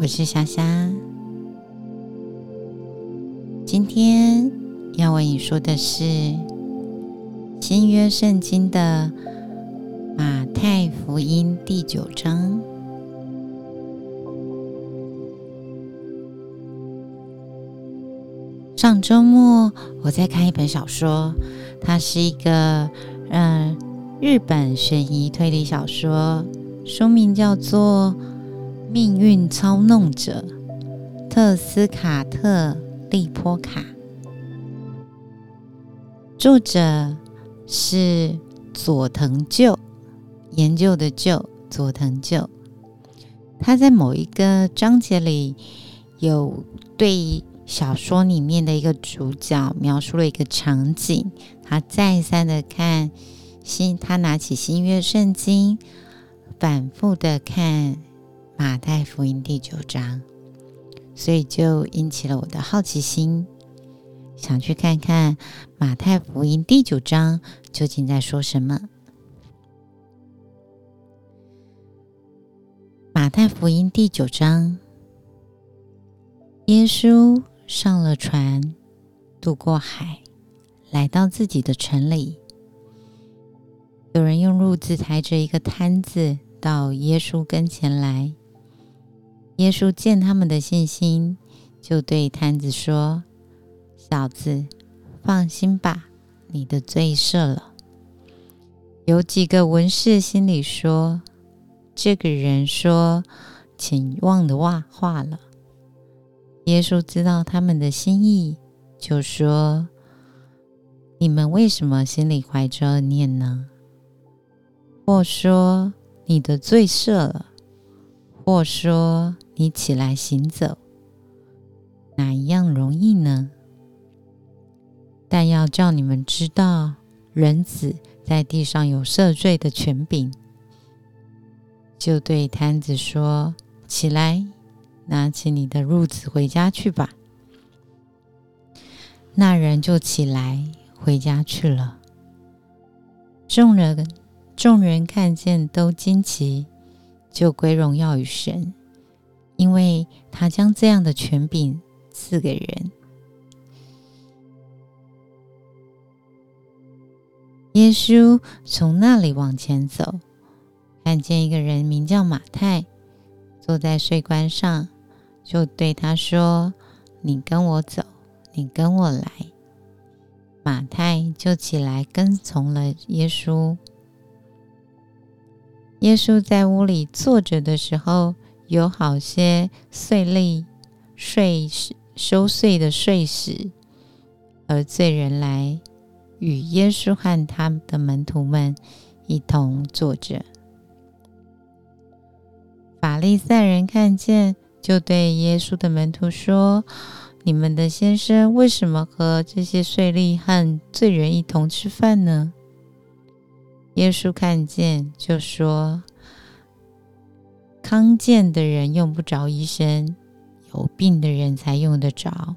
我是霞霞。今天要为你说的是新约圣经的马太福音第九章。上周末我在看一本小说，它是一个嗯日本悬疑推理小说，书名叫做《命运操弄者》，特斯卡特利波卡，作者是佐藤救，研究的救佐藤救。他在某一个章节里有对。小说里面的一个主角描述了一个场景，他再三的看新，他拿起新约圣经，反复的看马太福音第九章，所以就引起了我的好奇心，想去看看马太福音第九章究竟在说什么。马太福音第九章，耶稣。上了船，渡过海，来到自己的城里。有人用褥子抬着一个摊子到耶稣跟前来。耶稣见他们的信心，就对摊子说：“小子，放心吧，你的罪赦了。”有几个文士心里说：“这个人说请忘的话话了。”耶稣知道他们的心意，就说：“你们为什么心里怀着恶念呢？或说你的罪赦了，或说你起来行走，哪一样容易呢？但要叫你们知道，人子在地上有赦罪的权柄。”就对摊子说：“起来。”拿起你的褥子回家去吧。那人就起来回家去了。众人众人看见都惊奇，就归荣耀与神，因为他将这样的权柄赐给人。耶稣从那里往前走，看见一个人名叫马太，坐在税关上。就对他说：“你跟我走，你跟我来。”马太就起来跟从了耶稣。耶稣在屋里坐着的时候，有好些税吏、税收税的税使，而罪人来与耶稣和他的门徒们一同坐着。法利赛人看见。就对耶稣的门徒说：“你们的先生为什么和这些税吏和罪人一同吃饭呢？”耶稣看见，就说：“康健的人用不着医生，有病的人才用得着。”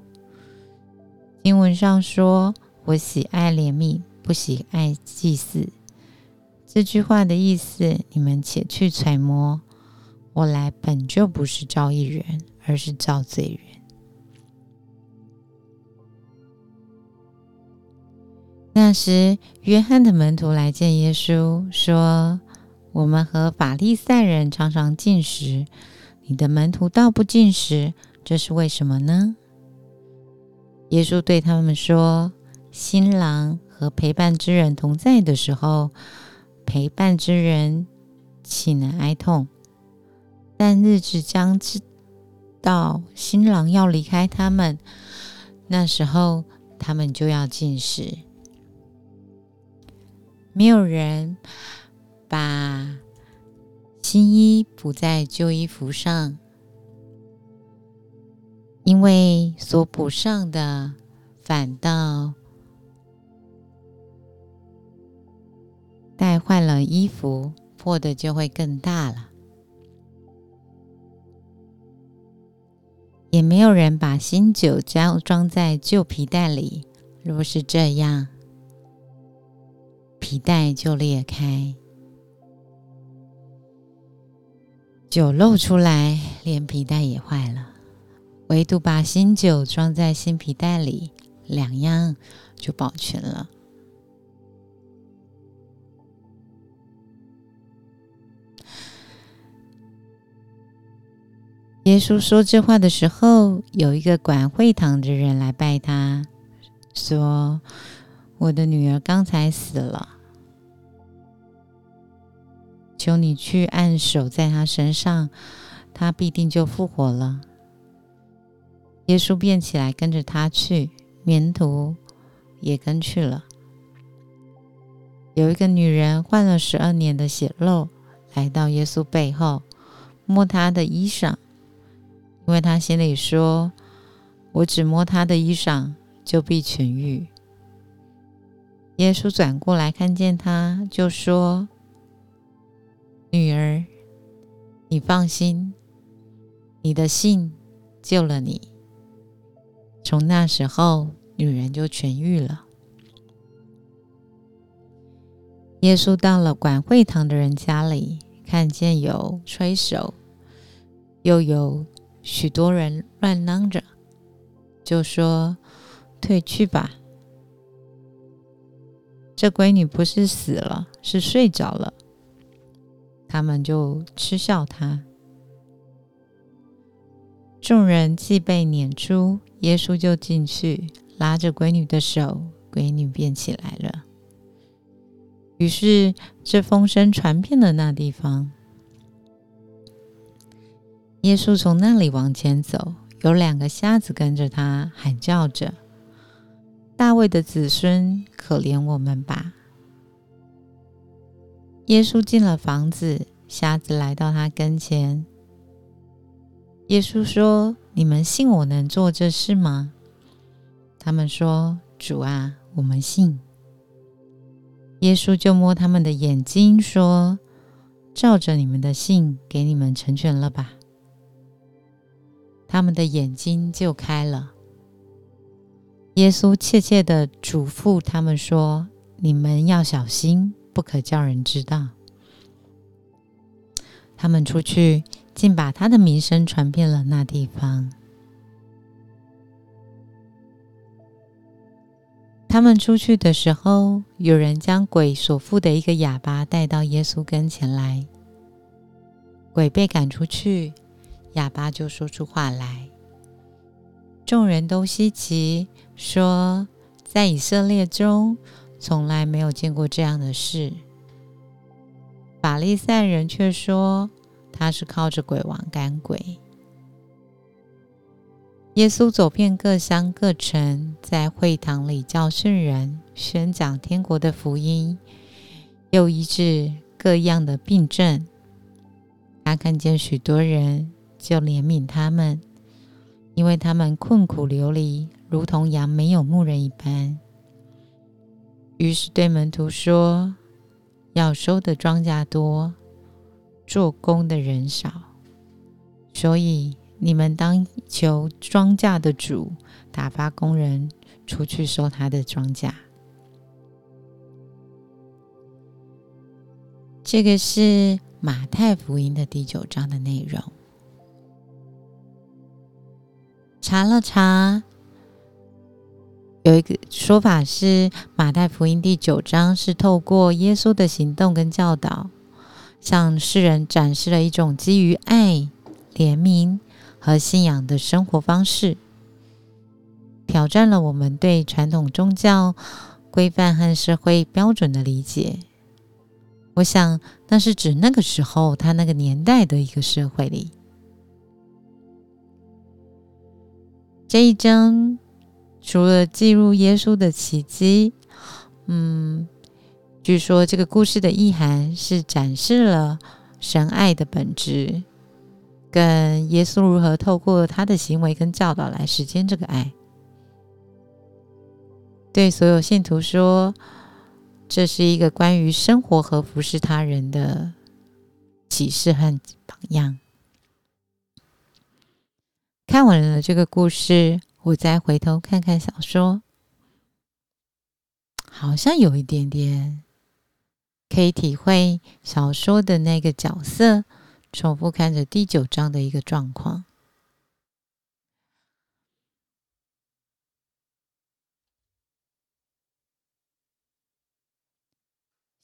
经文上说：“我喜爱怜悯，不喜爱祭祀。”这句话的意思，你们且去揣摩。我来本就不是招义人，而是造罪人。那时，约翰的门徒来见耶稣，说：“我们和法利赛人常常进食，你的门徒倒不进食，这是为什么呢？”耶稣对他们说：“新郎和陪伴之人同在的时候，陪伴之人岂能哀痛？”但日子将至，到新郎要离开他们，那时候他们就要进食。没有人把新衣补在旧衣服上，因为所补上的反倒带坏了衣服，破的就会更大了。也没有人把新酒装装在旧皮袋里，若是这样，皮袋就裂开，酒漏出来，连皮带也坏了。唯独把新酒装在新皮带里，两样就保全了。耶稣说这话的时候，有一个管会堂的人来拜他，说：“我的女儿刚才死了。”求你去按手在他身上，他必定就复活了。耶稣便起来跟着他去，门徒也跟去了。有一个女人患了十二年的血漏，来到耶稣背后，摸他的衣裳，因为他心里说：“我只摸他的衣裳，就必痊愈。”耶稣转过来看见他，就说。你放心，你的信救了你。从那时候，女人就痊愈了。耶稣到了管会堂的人家里，看见有吹手，又有许多人乱嚷着，就说：“退去吧，这闺女不是死了，是睡着了。”他们就嗤笑他。众人既被撵出，耶稣就进去，拉着闺女的手，闺女便起来了。于是这风声传遍了那地方。耶稣从那里往前走，有两个瞎子跟着他，喊叫着：“大卫的子孙，可怜我们吧！”耶稣进了房子，瞎子来到他跟前。耶稣说：“你们信我能做这事吗？”他们说：“主啊，我们信。”耶稣就摸他们的眼睛，说：“照着你们的信，给你们成全了吧。”他们的眼睛就开了。耶稣切切的嘱咐他们说：“你们要小心。”不可叫人知道。他们出去，竟把他的名声传遍了那地方。他们出去的时候，有人将鬼所附的一个哑巴带到耶稣跟前来。鬼被赶出去，哑巴就说出话来。众人都稀奇，说：“在以色列中。”从来没有见过这样的事。法利赛人却说他是靠着鬼王赶鬼。耶稣走遍各乡各城，在会堂里教训人，宣讲天国的福音，又医治各样的病症。他看见许多人，就怜悯他们，因为他们困苦流离，如同羊没有牧人一般。于是对门徒说：“要收的庄稼多，做工的人少，所以你们当求庄稼的主打发工人出去收他的庄稼。”这个是马太福音的第九章的内容。查了查。有一个说法是，马太福音第九章是透过耶稣的行动跟教导，向世人展示了一种基于爱、怜悯和信仰的生活方式，挑战了我们对传统宗教规范和社会标准的理解。我想，那是指那个时候他那个年代的一个社会里，这一章。除了记录耶稣的奇迹，嗯，据说这个故事的意涵是展示了神爱的本质，跟耶稣如何透过他的行为跟教导来实践这个爱。对所有信徒说，这是一个关于生活和服侍他人的启示和榜样。看完了这个故事。我再回头看看小说，好像有一点点可以体会小说的那个角色重复看着第九章的一个状况。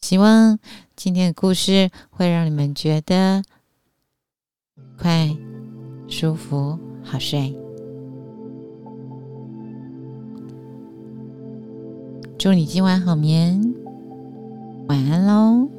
希望今天的故事会让你们觉得快、舒服、好睡。祝你今晚好眠，晚安喽！